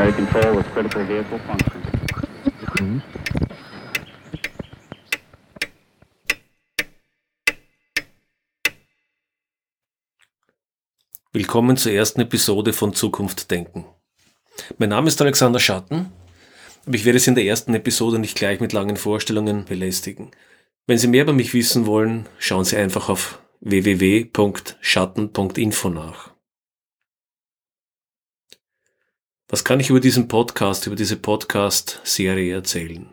primary control with critical vehicle function. Willkommen zur ersten Episode von Zukunft denken. Mein Name ist Alexander Schatten, aber ich werde es in der ersten Episode nicht gleich mit langen Vorstellungen belästigen. Wenn Sie mehr über mich wissen wollen, schauen Sie einfach auf www.schatten.info nach. Was kann ich über diesen Podcast, über diese Podcast-Serie erzählen?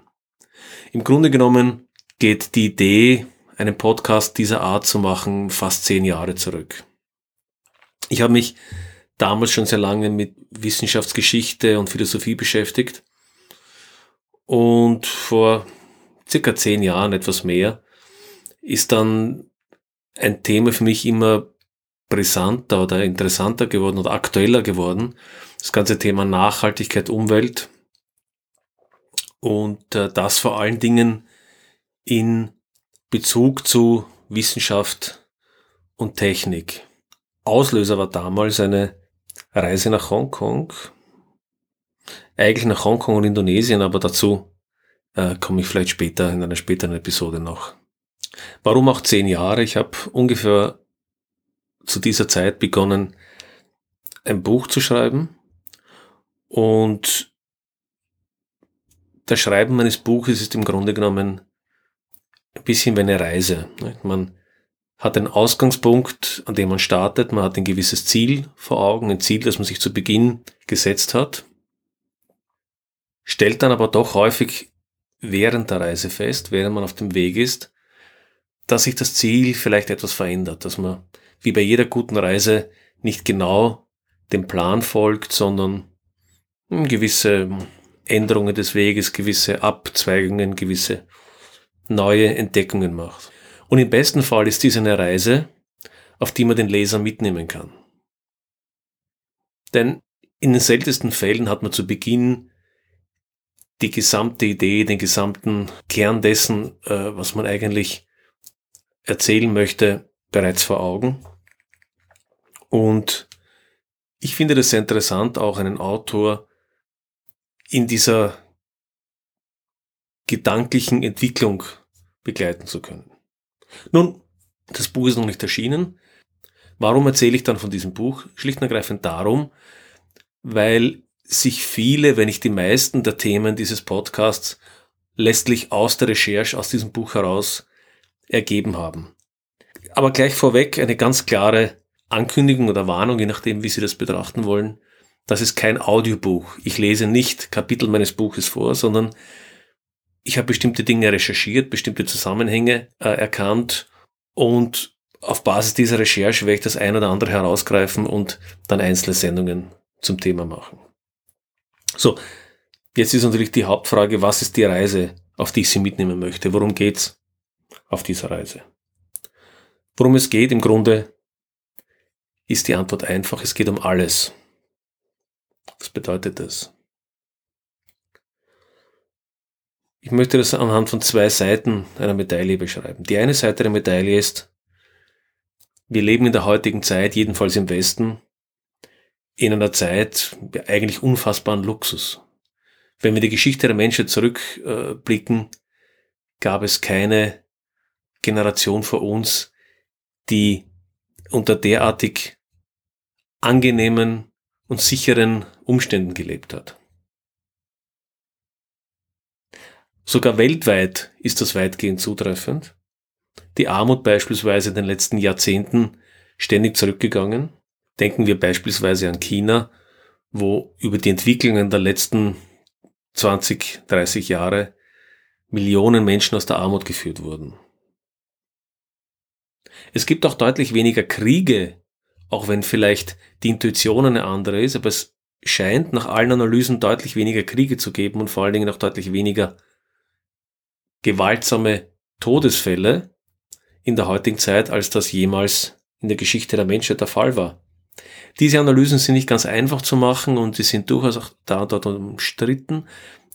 Im Grunde genommen geht die Idee, einen Podcast dieser Art zu machen, fast zehn Jahre zurück. Ich habe mich damals schon sehr lange mit Wissenschaftsgeschichte und Philosophie beschäftigt. Und vor circa zehn Jahren, etwas mehr, ist dann ein Thema für mich immer brisanter oder interessanter geworden oder aktueller geworden. Das ganze Thema Nachhaltigkeit, Umwelt. Und äh, das vor allen Dingen in Bezug zu Wissenschaft und Technik. Auslöser war damals eine Reise nach Hongkong. Eigentlich nach Hongkong und Indonesien, aber dazu äh, komme ich vielleicht später in einer späteren Episode noch. Warum auch zehn Jahre? Ich habe ungefähr zu dieser Zeit begonnen, ein Buch zu schreiben. Und das Schreiben meines Buches ist im Grunde genommen ein bisschen wie eine Reise. Man hat einen Ausgangspunkt, an dem man startet, man hat ein gewisses Ziel vor Augen, ein Ziel, das man sich zu Beginn gesetzt hat, stellt dann aber doch häufig während der Reise fest, während man auf dem Weg ist, dass sich das Ziel vielleicht etwas verändert, dass man wie bei jeder guten Reise nicht genau dem Plan folgt, sondern gewisse Änderungen des Weges, gewisse Abzweigungen, gewisse neue Entdeckungen macht. Und im besten Fall ist dies eine Reise, auf die man den Leser mitnehmen kann. Denn in den seltensten Fällen hat man zu Beginn die gesamte Idee, den gesamten Kern dessen, äh, was man eigentlich erzählen möchte, bereits vor Augen. Und ich finde das sehr interessant, auch einen Autor in dieser gedanklichen Entwicklung begleiten zu können. Nun, das Buch ist noch nicht erschienen. Warum erzähle ich dann von diesem Buch? Schlicht und ergreifend darum, weil sich viele, wenn nicht die meisten der Themen dieses Podcasts letztlich aus der Recherche aus diesem Buch heraus ergeben haben. Aber gleich vorweg eine ganz klare Ankündigung oder Warnung, je nachdem, wie Sie das betrachten wollen. Das ist kein Audiobuch. Ich lese nicht Kapitel meines Buches vor, sondern ich habe bestimmte Dinge recherchiert, bestimmte Zusammenhänge äh, erkannt und auf Basis dieser Recherche werde ich das ein oder andere herausgreifen und dann einzelne Sendungen zum Thema machen. So, jetzt ist natürlich die Hauptfrage, was ist die Reise, auf die ich Sie mitnehmen möchte? Worum geht's auf dieser Reise? Worum es geht im Grunde, ist die Antwort einfach, es geht um alles. Was bedeutet das? Ich möchte das anhand von zwei Seiten einer Medaille beschreiben. Die eine Seite der Medaille ist, wir leben in der heutigen Zeit, jedenfalls im Westen, in einer Zeit eigentlich unfassbaren Luxus. Wenn wir die Geschichte der Menschheit zurückblicken, gab es keine Generation vor uns, die unter derartig angenehmen und sicheren Umständen gelebt hat. Sogar weltweit ist das weitgehend zutreffend. Die Armut beispielsweise in den letzten Jahrzehnten ständig zurückgegangen. Denken wir beispielsweise an China, wo über die Entwicklungen der letzten 20, 30 Jahre Millionen Menschen aus der Armut geführt wurden. Es gibt auch deutlich weniger Kriege, auch wenn vielleicht die Intuition eine andere ist, aber es scheint nach allen Analysen deutlich weniger Kriege zu geben und vor allen Dingen auch deutlich weniger gewaltsame Todesfälle in der heutigen Zeit, als das jemals in der Geschichte der Menschheit der Fall war. Diese Analysen sind nicht ganz einfach zu machen und sie sind durchaus auch da und dort umstritten,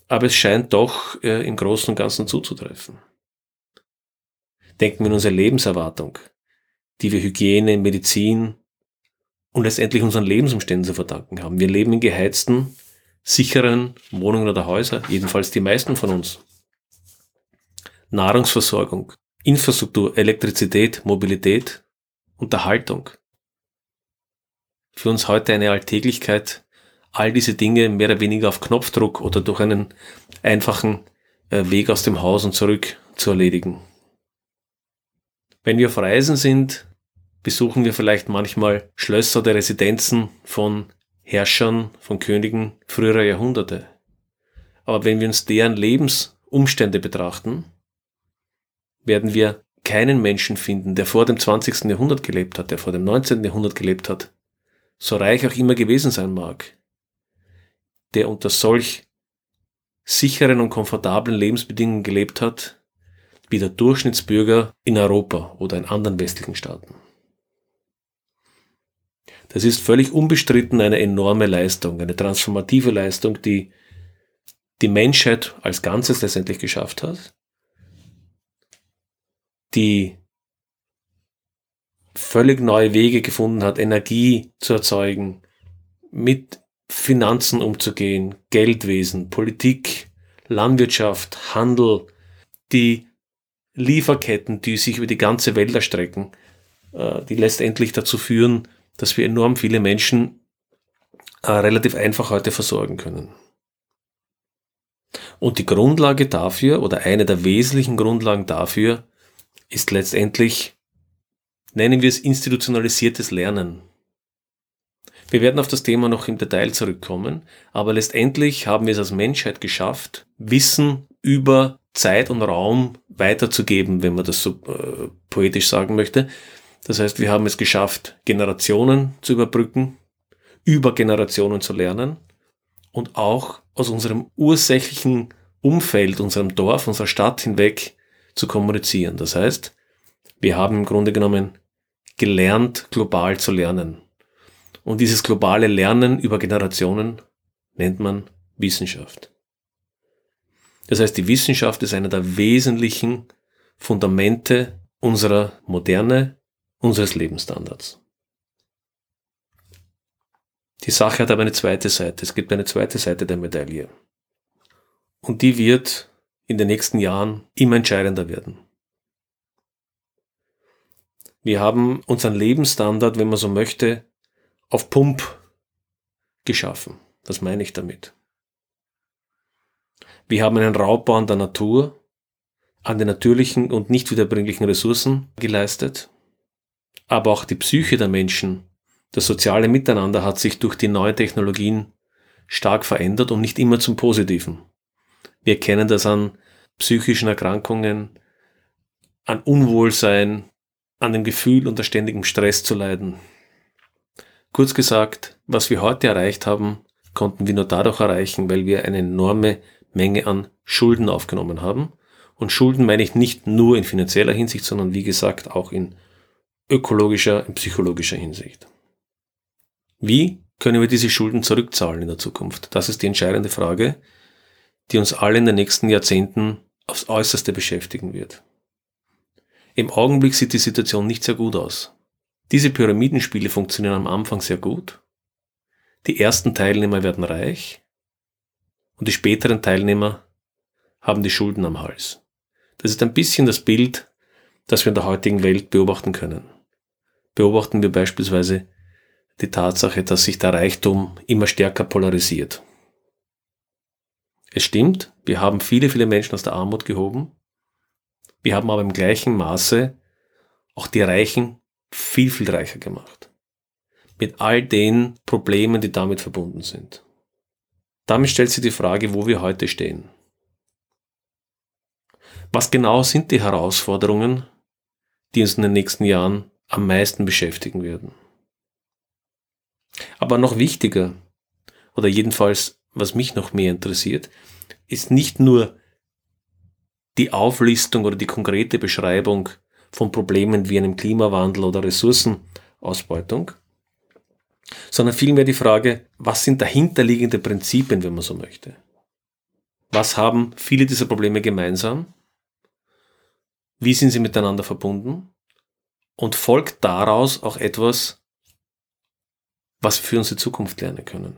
aber es scheint doch äh, im Großen und Ganzen zuzutreffen. Denken wir an unsere Lebenserwartung, die wir Hygiene, Medizin und letztendlich unseren Lebensumständen zu verdanken haben. Wir leben in geheizten, sicheren Wohnungen oder Häuser, jedenfalls die meisten von uns. Nahrungsversorgung, Infrastruktur, Elektrizität, Mobilität, Unterhaltung. Für uns heute eine Alltäglichkeit, all diese Dinge mehr oder weniger auf Knopfdruck oder durch einen einfachen äh, Weg aus dem Haus und zurück zu erledigen. Wenn wir auf Reisen sind, besuchen wir vielleicht manchmal Schlösser oder Residenzen von Herrschern, von Königen früherer Jahrhunderte. Aber wenn wir uns deren Lebensumstände betrachten, werden wir keinen Menschen finden, der vor dem 20. Jahrhundert gelebt hat, der vor dem 19. Jahrhundert gelebt hat, so reich auch immer gewesen sein mag, der unter solch sicheren und komfortablen Lebensbedingungen gelebt hat, wie der Durchschnittsbürger in Europa oder in anderen westlichen Staaten. Das ist völlig unbestritten eine enorme Leistung, eine transformative Leistung, die die Menschheit als Ganzes letztendlich geschafft hat, die völlig neue Wege gefunden hat, Energie zu erzeugen, mit Finanzen umzugehen, Geldwesen, Politik, Landwirtschaft, Handel, die Lieferketten, die sich über die ganze Welt erstrecken, äh, die letztendlich dazu führen, dass wir enorm viele Menschen äh, relativ einfach heute versorgen können. Und die Grundlage dafür oder eine der wesentlichen Grundlagen dafür ist letztendlich, nennen wir es institutionalisiertes Lernen. Wir werden auf das Thema noch im Detail zurückkommen, aber letztendlich haben wir es als Menschheit geschafft, Wissen über Zeit und Raum weiterzugeben, wenn man das so äh, poetisch sagen möchte. Das heißt, wir haben es geschafft, Generationen zu überbrücken, über Generationen zu lernen und auch aus unserem ursächlichen Umfeld, unserem Dorf, unserer Stadt hinweg zu kommunizieren. Das heißt, wir haben im Grunde genommen gelernt, global zu lernen. Und dieses globale Lernen über Generationen nennt man Wissenschaft. Das heißt, die Wissenschaft ist einer der wesentlichen Fundamente unserer Moderne, unseres Lebensstandards. Die Sache hat aber eine zweite Seite. Es gibt eine zweite Seite der Medaille. Und die wird in den nächsten Jahren immer entscheidender werden. Wir haben unseren Lebensstandard, wenn man so möchte, auf Pump geschaffen. Was meine ich damit? Wir haben einen Raubbau an der Natur, an den natürlichen und nicht wiederbringlichen Ressourcen geleistet. Aber auch die Psyche der Menschen, das soziale Miteinander hat sich durch die neuen Technologien stark verändert und nicht immer zum Positiven. Wir kennen das an psychischen Erkrankungen, an Unwohlsein, an dem Gefühl, unter ständigem Stress zu leiden. Kurz gesagt, was wir heute erreicht haben, konnten wir nur dadurch erreichen, weil wir eine enorme Menge an Schulden aufgenommen haben. Und Schulden meine ich nicht nur in finanzieller Hinsicht, sondern wie gesagt auch in ökologischer, in psychologischer Hinsicht. Wie können wir diese Schulden zurückzahlen in der Zukunft? Das ist die entscheidende Frage, die uns alle in den nächsten Jahrzehnten aufs äußerste beschäftigen wird. Im Augenblick sieht die Situation nicht sehr gut aus. Diese Pyramidenspiele funktionieren am Anfang sehr gut. Die ersten Teilnehmer werden reich und die späteren Teilnehmer haben die Schulden am Hals. Das ist ein bisschen das Bild, das wir in der heutigen Welt beobachten können. Beobachten wir beispielsweise die Tatsache, dass sich der Reichtum immer stärker polarisiert. Es stimmt, wir haben viele, viele Menschen aus der Armut gehoben. Wir haben aber im gleichen Maße auch die Reichen viel, viel reicher gemacht. Mit all den Problemen, die damit verbunden sind. Damit stellt sich die Frage, wo wir heute stehen. Was genau sind die Herausforderungen, die uns in den nächsten Jahren am meisten beschäftigen werden? Aber noch wichtiger, oder jedenfalls, was mich noch mehr interessiert, ist nicht nur die Auflistung oder die konkrete Beschreibung von Problemen wie einem Klimawandel oder Ressourcenausbeutung, sondern vielmehr die Frage, was sind dahinterliegende Prinzipien, wenn man so möchte? Was haben viele dieser Probleme gemeinsam? Wie sind sie miteinander verbunden? Und folgt daraus auch etwas, was wir für unsere Zukunft lernen können?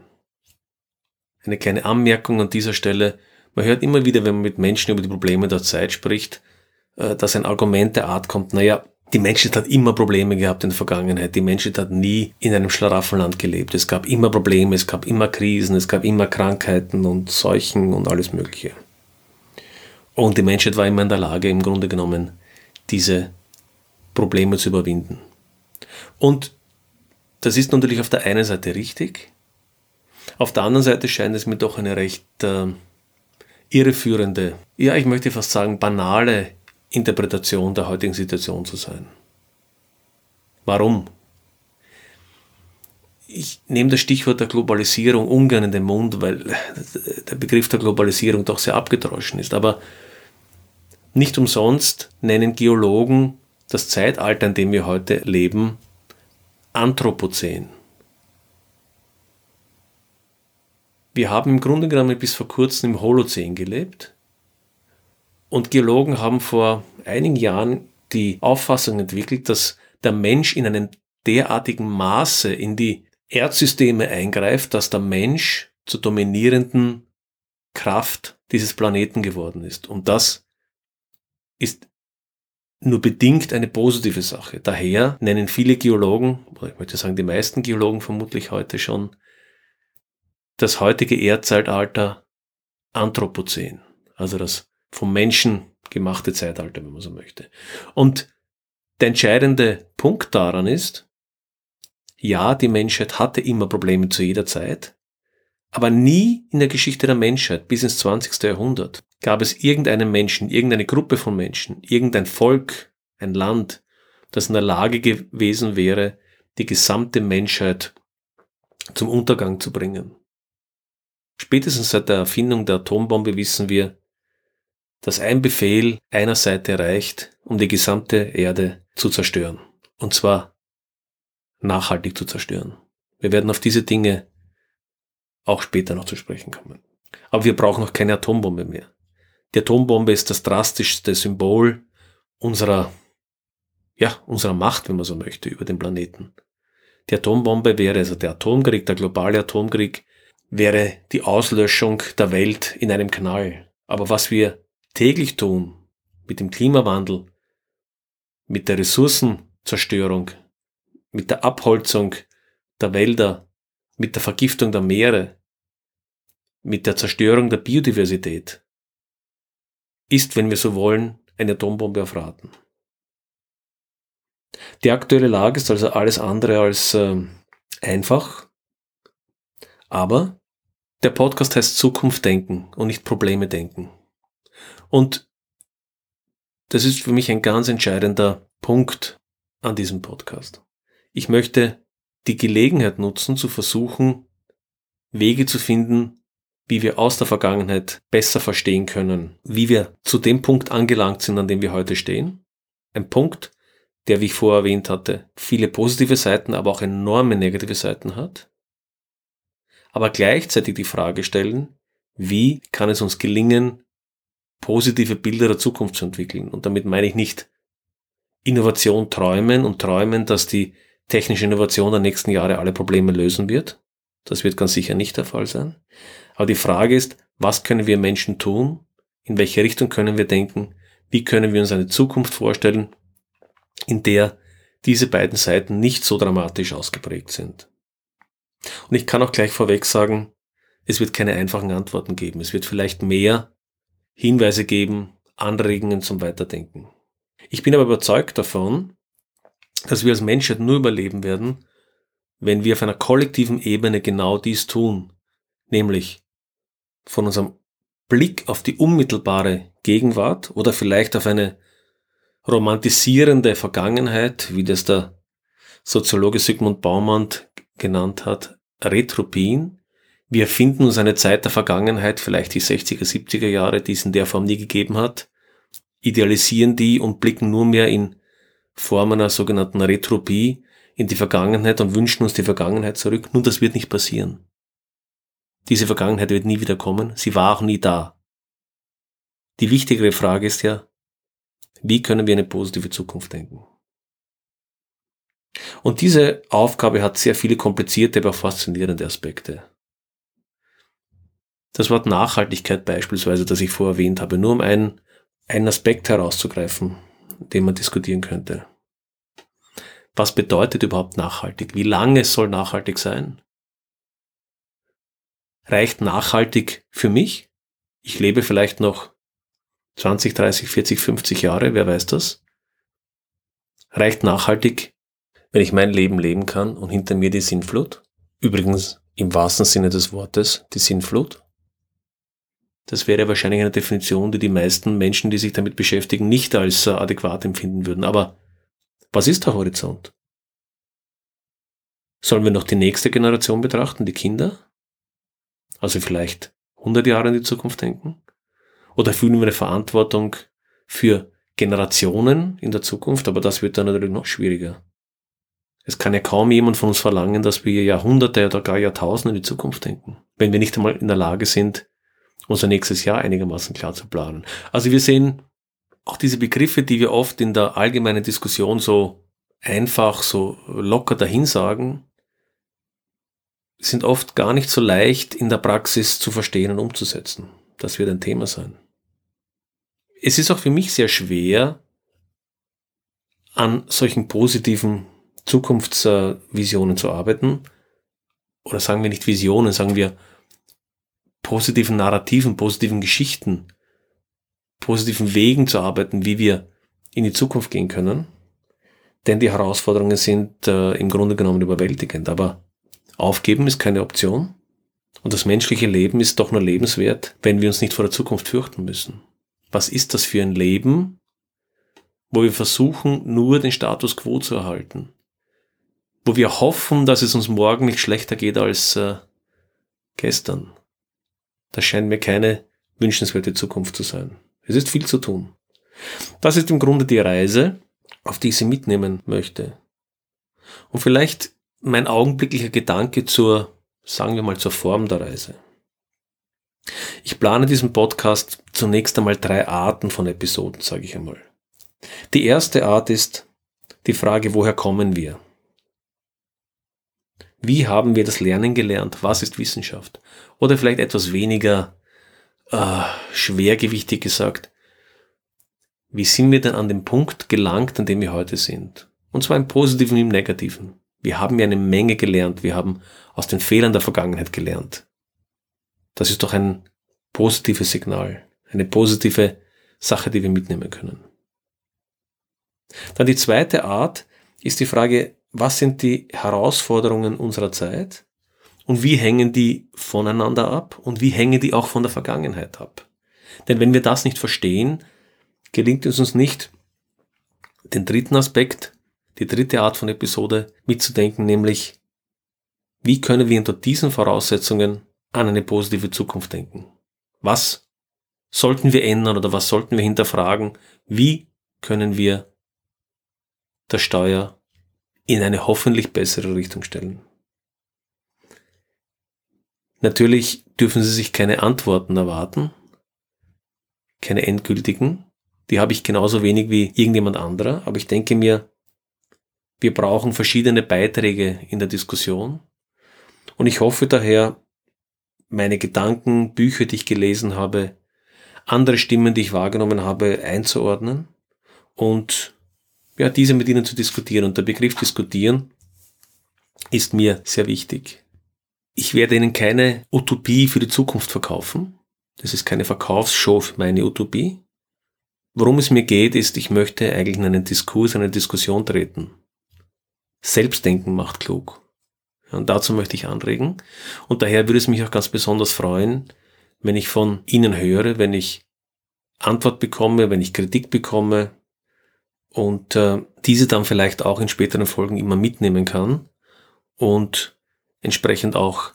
eine kleine Anmerkung an dieser Stelle. Man hört immer wieder, wenn man mit Menschen über die Probleme der Zeit spricht, äh, dass ein Argument der Art kommt, naja, die Menschheit hat immer Probleme gehabt in der Vergangenheit. Die Menschheit hat nie in einem Schlaraffenland gelebt. Es gab immer Probleme, es gab immer Krisen, es gab immer Krankheiten und Seuchen und alles Mögliche. Und die Menschheit war immer in der Lage, im Grunde genommen, diese Probleme zu überwinden. Und das ist natürlich auf der einen Seite richtig. Auf der anderen Seite scheint es mir doch eine recht äh, irreführende, ja, ich möchte fast sagen, banale Interpretation der heutigen Situation zu sein. Warum? Ich nehme das Stichwort der Globalisierung ungern in den Mund, weil der Begriff der Globalisierung doch sehr abgedroschen ist. Aber nicht umsonst nennen Geologen das Zeitalter, in dem wir heute leben, Anthropozän. Wir haben im Grunde genommen bis vor kurzem im Holozän gelebt und Geologen haben vor einigen Jahren die Auffassung entwickelt, dass der Mensch in einem derartigen Maße in die Erdsysteme eingreift, dass der Mensch zur dominierenden Kraft dieses Planeten geworden ist. Und das ist nur bedingt eine positive Sache. Daher nennen viele Geologen, oder ich möchte sagen die meisten Geologen vermutlich heute schon, das heutige Erdzeitalter Anthropozän, also das vom Menschen gemachte Zeitalter, wenn man so möchte. Und der entscheidende Punkt daran ist, ja, die Menschheit hatte immer Probleme zu jeder Zeit, aber nie in der Geschichte der Menschheit bis ins 20. Jahrhundert gab es irgendeinen Menschen, irgendeine Gruppe von Menschen, irgendein Volk, ein Land, das in der Lage gewesen wäre, die gesamte Menschheit zum Untergang zu bringen. Spätestens seit der Erfindung der Atombombe wissen wir, dass ein Befehl einer Seite reicht, um die gesamte Erde zu zerstören. Und zwar nachhaltig zu zerstören. Wir werden auf diese Dinge auch später noch zu sprechen kommen. Aber wir brauchen noch keine Atombombe mehr. Die Atombombe ist das drastischste Symbol unserer, ja, unserer Macht, wenn man so möchte, über den Planeten. Die Atombombe wäre, also der Atomkrieg, der globale Atomkrieg, wäre die Auslöschung der Welt in einem Knall. Aber was wir täglich tun mit dem Klimawandel, mit der Ressourcenzerstörung, mit der Abholzung der Wälder, mit der Vergiftung der Meere, mit der Zerstörung der Biodiversität, ist, wenn wir so wollen, eine Atombombe auf Raten. Die aktuelle Lage ist also alles andere als äh, einfach, aber der Podcast heißt Zukunft denken und nicht Probleme denken. Und das ist für mich ein ganz entscheidender Punkt an diesem Podcast. Ich möchte die Gelegenheit nutzen, zu versuchen, Wege zu finden, wie wir aus der Vergangenheit besser verstehen können, wie wir zu dem Punkt angelangt sind, an dem wir heute stehen. Ein Punkt, der, wie ich vorher erwähnt hatte, viele positive Seiten, aber auch enorme negative Seiten hat. Aber gleichzeitig die Frage stellen, wie kann es uns gelingen, positive Bilder der Zukunft zu entwickeln. Und damit meine ich nicht Innovation träumen und träumen, dass die technische Innovation der nächsten Jahre alle Probleme lösen wird. Das wird ganz sicher nicht der Fall sein. Aber die Frage ist, was können wir Menschen tun? In welche Richtung können wir denken? Wie können wir uns eine Zukunft vorstellen, in der diese beiden Seiten nicht so dramatisch ausgeprägt sind? Und ich kann auch gleich vorweg sagen, es wird keine einfachen Antworten geben. Es wird vielleicht mehr Hinweise geben, Anregungen zum Weiterdenken. Ich bin aber überzeugt davon, dass wir als Menschheit nur überleben werden, wenn wir auf einer kollektiven Ebene genau dies tun, nämlich von unserem Blick auf die unmittelbare Gegenwart oder vielleicht auf eine romantisierende Vergangenheit, wie das der Soziologe Sigmund Baumann genannt hat, Retropien, wir erfinden uns eine Zeit der Vergangenheit, vielleicht die 60er, 70er Jahre, die es in der Form nie gegeben hat, idealisieren die und blicken nur mehr in Form einer sogenannten Retropie in die Vergangenheit und wünschen uns die Vergangenheit zurück. Nun, das wird nicht passieren. Diese Vergangenheit wird nie wieder kommen. Sie war auch nie da. Die wichtigere Frage ist ja, wie können wir eine positive Zukunft denken? Und diese Aufgabe hat sehr viele komplizierte, aber faszinierende Aspekte. das Wort Nachhaltigkeit beispielsweise, das ich vorher erwähnt habe, nur um einen, einen Aspekt herauszugreifen, den man diskutieren könnte. Was bedeutet überhaupt nachhaltig? Wie lange soll nachhaltig sein? Reicht nachhaltig für mich? Ich lebe vielleicht noch 20, 30, 40, 50 Jahre, wer weiß das? Reicht nachhaltig, wenn ich mein Leben leben kann und hinter mir die Sinnflut? Übrigens im wahrsten Sinne des Wortes die Sinnflut? Das wäre wahrscheinlich eine Definition, die die meisten Menschen, die sich damit beschäftigen, nicht als äh, adäquat empfinden würden. Aber was ist der Horizont? Sollen wir noch die nächste Generation betrachten, die Kinder? Also vielleicht 100 Jahre in die Zukunft denken? Oder fühlen wir eine Verantwortung für Generationen in der Zukunft? Aber das wird dann natürlich noch schwieriger. Es kann ja kaum jemand von uns verlangen, dass wir Jahrhunderte oder gar Jahrtausende in die Zukunft denken, wenn wir nicht einmal in der Lage sind, unser nächstes Jahr einigermaßen klar zu planen. Also wir sehen auch diese Begriffe, die wir oft in der allgemeinen Diskussion so einfach, so locker dahinsagen, sind oft gar nicht so leicht in der Praxis zu verstehen und umzusetzen. Das wird ein Thema sein. Es ist auch für mich sehr schwer, an solchen positiven Zukunftsvisionen zu arbeiten. Oder sagen wir nicht Visionen, sagen wir positiven Narrativen, positiven Geschichten, positiven Wegen zu arbeiten, wie wir in die Zukunft gehen können. Denn die Herausforderungen sind äh, im Grunde genommen überwältigend. Aber aufgeben ist keine Option. Und das menschliche Leben ist doch nur lebenswert, wenn wir uns nicht vor der Zukunft fürchten müssen. Was ist das für ein Leben, wo wir versuchen, nur den Status quo zu erhalten? Wo wir hoffen, dass es uns morgen nicht schlechter geht als äh, gestern? Das scheint mir keine wünschenswerte Zukunft zu sein. Es ist viel zu tun. Das ist im Grunde die Reise, auf die ich Sie mitnehmen möchte. Und vielleicht mein augenblicklicher Gedanke zur, sagen wir mal, zur Form der Reise. Ich plane diesen Podcast zunächst einmal drei Arten von Episoden, sage ich einmal. Die erste Art ist die Frage, woher kommen wir? Wie haben wir das Lernen gelernt? Was ist Wissenschaft? Oder vielleicht etwas weniger äh, schwergewichtig gesagt, wie sind wir denn an den Punkt gelangt, an dem wir heute sind? Und zwar im Positiven wie im Negativen. Wir haben ja eine Menge gelernt. Wir haben aus den Fehlern der Vergangenheit gelernt. Das ist doch ein positives Signal, eine positive Sache, die wir mitnehmen können. Dann die zweite Art ist die Frage, was sind die Herausforderungen unserer Zeit und wie hängen die voneinander ab und wie hängen die auch von der Vergangenheit ab. Denn wenn wir das nicht verstehen, gelingt es uns nicht, den dritten Aspekt, die dritte Art von Episode mitzudenken, nämlich wie können wir unter diesen Voraussetzungen an eine positive Zukunft denken? Was sollten wir ändern oder was sollten wir hinterfragen? Wie können wir der Steuer in eine hoffentlich bessere Richtung stellen. Natürlich dürfen Sie sich keine Antworten erwarten, keine endgültigen. Die habe ich genauso wenig wie irgendjemand anderer, aber ich denke mir, wir brauchen verschiedene Beiträge in der Diskussion und ich hoffe daher, meine Gedanken, Bücher, die ich gelesen habe, andere Stimmen, die ich wahrgenommen habe, einzuordnen und ja, diese mit Ihnen zu diskutieren. Und der Begriff diskutieren ist mir sehr wichtig. Ich werde Ihnen keine Utopie für die Zukunft verkaufen. Das ist keine Verkaufsshow für meine Utopie. Worum es mir geht, ist, ich möchte eigentlich in einen Diskurs, in eine Diskussion treten. Selbstdenken macht klug. Und dazu möchte ich anregen. Und daher würde es mich auch ganz besonders freuen, wenn ich von Ihnen höre, wenn ich Antwort bekomme, wenn ich Kritik bekomme, und äh, diese dann vielleicht auch in späteren Folgen immer mitnehmen kann und entsprechend auch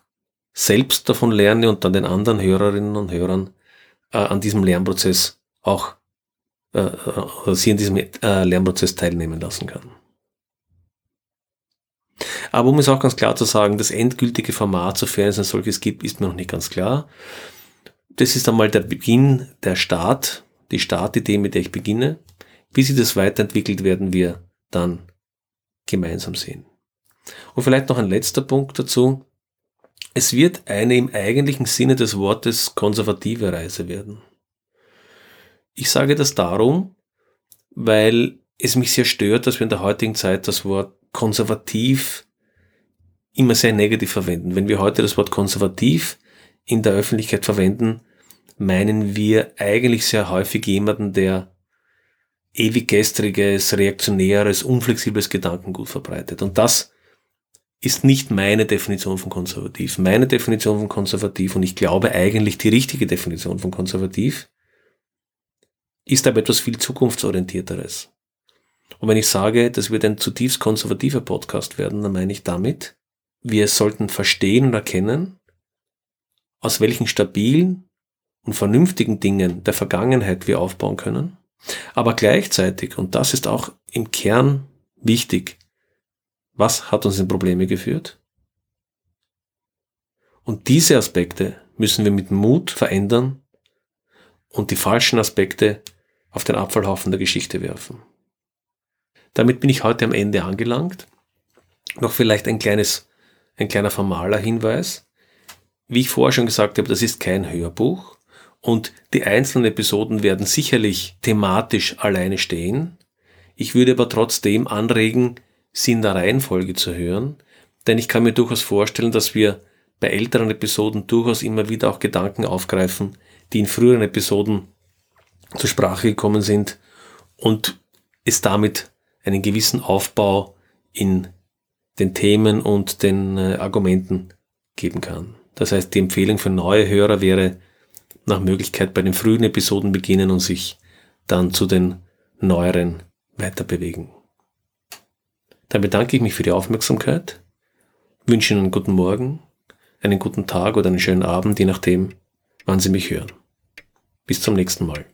selbst davon lerne und dann den anderen Hörerinnen und Hörern äh, an diesem Lernprozess auch äh, oder sie in diesem äh, Lernprozess teilnehmen lassen kann. Aber um es auch ganz klar zu sagen, das endgültige Format, sofern es ein solches gibt, ist mir noch nicht ganz klar. Das ist einmal der Beginn, der Start, die Startidee, mit der ich beginne. Wie sich das weiterentwickelt, werden wir dann gemeinsam sehen. Und vielleicht noch ein letzter Punkt dazu. Es wird eine im eigentlichen Sinne des Wortes konservative Reise werden. Ich sage das darum, weil es mich sehr stört, dass wir in der heutigen Zeit das Wort konservativ immer sehr negativ verwenden. Wenn wir heute das Wort konservativ in der Öffentlichkeit verwenden, meinen wir eigentlich sehr häufig jemanden, der ewig gestriges, reaktionäres, unflexibles Gedankengut verbreitet. Und das ist nicht meine Definition von konservativ. Meine Definition von konservativ, und ich glaube eigentlich die richtige Definition von konservativ, ist aber etwas viel zukunftsorientierteres. Und wenn ich sage, das wird ein zutiefst konservativer Podcast werden, dann meine ich damit, wir sollten verstehen und erkennen, aus welchen stabilen und vernünftigen Dingen der Vergangenheit wir aufbauen können, aber gleichzeitig, und das ist auch im Kern wichtig, was hat uns in Probleme geführt? Und diese Aspekte müssen wir mit Mut verändern und die falschen Aspekte auf den Abfallhaufen der Geschichte werfen. Damit bin ich heute am Ende angelangt. Noch vielleicht ein kleines, ein kleiner formaler Hinweis. Wie ich vorher schon gesagt habe, das ist kein Hörbuch und die einzelnen Episoden werden sicherlich thematisch alleine stehen. Ich würde aber trotzdem anregen, sie in der Reihenfolge zu hören, denn ich kann mir durchaus vorstellen, dass wir bei älteren Episoden durchaus immer wieder auch Gedanken aufgreifen, die in früheren Episoden zur Sprache gekommen sind und es damit einen gewissen Aufbau in den Themen und den äh, Argumenten geben kann. Das heißt, die Empfehlung für neue Hörer wäre, nach Möglichkeit bei den frühen Episoden beginnen und sich dann zu den neueren weiter bewegen. Dann bedanke ich mich für die Aufmerksamkeit, wünsche Ihnen einen guten Morgen, einen guten Tag oder einen schönen Abend, je nachdem, wann Sie mich hören. Bis zum nächsten Mal.